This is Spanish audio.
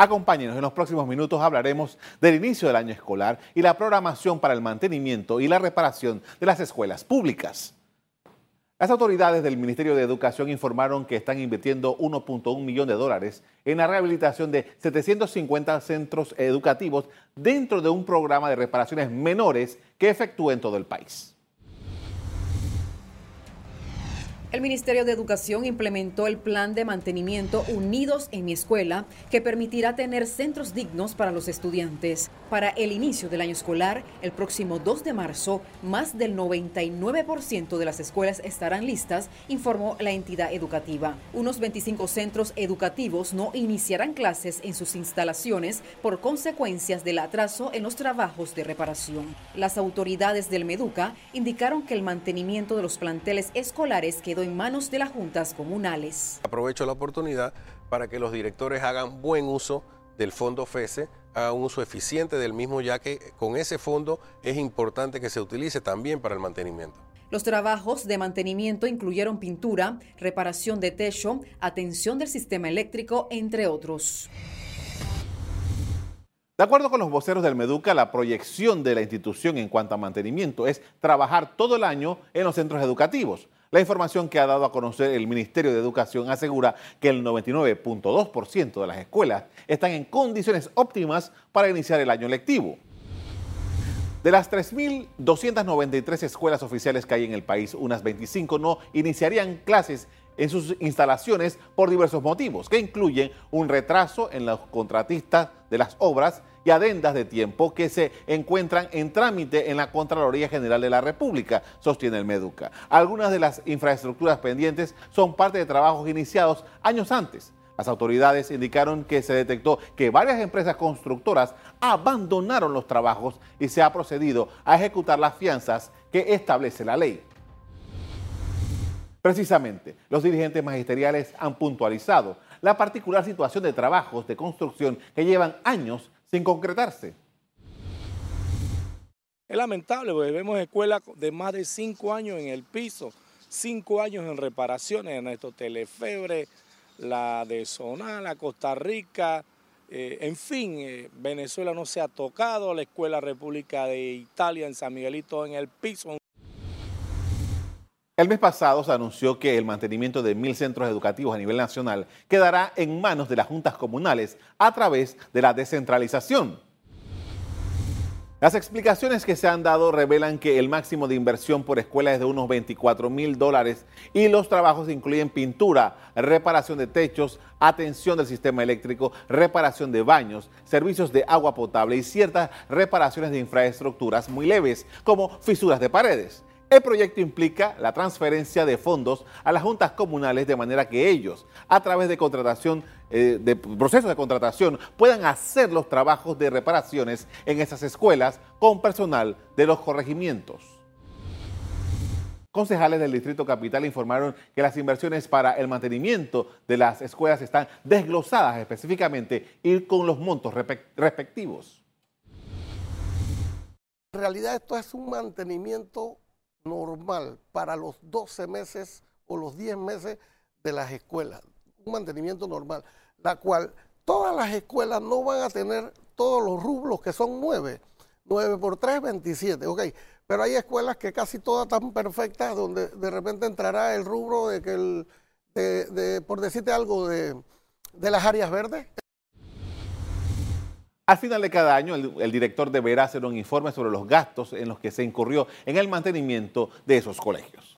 Acompáñenos, en los próximos minutos hablaremos del inicio del año escolar y la programación para el mantenimiento y la reparación de las escuelas públicas. Las autoridades del Ministerio de Educación informaron que están invirtiendo 1.1 millón de dólares en la rehabilitación de 750 centros educativos dentro de un programa de reparaciones menores que efectúa en todo el país. El Ministerio de Educación implementó el plan de mantenimiento Unidos en mi escuela, que permitirá tener centros dignos para los estudiantes. Para el inicio del año escolar, el próximo 2 de marzo, más del 99% de las escuelas estarán listas, informó la entidad educativa. Unos 25 centros educativos no iniciarán clases en sus instalaciones por consecuencias del atraso en los trabajos de reparación. Las autoridades del Meduca indicaron que el mantenimiento de los planteles escolares quedó en manos de las juntas comunales. Aprovecho la oportunidad para que los directores hagan buen uso del fondo FESE, hagan un uso eficiente del mismo, ya que con ese fondo es importante que se utilice también para el mantenimiento. Los trabajos de mantenimiento incluyeron pintura, reparación de techo, atención del sistema eléctrico, entre otros. De acuerdo con los voceros del Meduca, la proyección de la institución en cuanto a mantenimiento es trabajar todo el año en los centros educativos. La información que ha dado a conocer el Ministerio de Educación asegura que el 99.2% de las escuelas están en condiciones óptimas para iniciar el año lectivo. De las 3.293 escuelas oficiales que hay en el país, unas 25 no iniciarían clases en sus instalaciones por diversos motivos, que incluyen un retraso en los contratistas de las obras y adendas de tiempo que se encuentran en trámite en la Contraloría General de la República, sostiene el Meduca. Algunas de las infraestructuras pendientes son parte de trabajos iniciados años antes. Las autoridades indicaron que se detectó que varias empresas constructoras abandonaron los trabajos y se ha procedido a ejecutar las fianzas que establece la ley. Precisamente, los dirigentes magisteriales han puntualizado la particular situación de trabajos de construcción que llevan años sin concretarse. Es lamentable porque vemos escuelas de más de cinco años en el piso, cinco años en reparaciones, Ernesto Telefebre, la de Sonala, Costa Rica, eh, en fin, eh, Venezuela no se ha tocado, la Escuela República de Italia en San Miguelito en el piso. El mes pasado se anunció que el mantenimiento de mil centros educativos a nivel nacional quedará en manos de las juntas comunales a través de la descentralización. Las explicaciones que se han dado revelan que el máximo de inversión por escuela es de unos 24 mil dólares y los trabajos incluyen pintura, reparación de techos, atención del sistema eléctrico, reparación de baños, servicios de agua potable y ciertas reparaciones de infraestructuras muy leves, como fisuras de paredes. El proyecto implica la transferencia de fondos a las juntas comunales de manera que ellos, a través de contratación, eh, de procesos de contratación, puedan hacer los trabajos de reparaciones en esas escuelas con personal de los corregimientos. Concejales del Distrito Capital informaron que las inversiones para el mantenimiento de las escuelas están desglosadas específicamente y con los montos respectivos. En realidad esto es un mantenimiento normal para los 12 meses o los 10 meses de las escuelas, un mantenimiento normal, la cual todas las escuelas no van a tener todos los rublos que son 9, 9 por 3, 27, ok, pero hay escuelas que casi todas están perfectas donde de repente entrará el rubro de que el, de, por decirte algo, de, de las áreas verdes. Al final de cada año, el, director deberá hacer un informe sobre los gastos en los que se incurrió en el mantenimiento de esos colegios.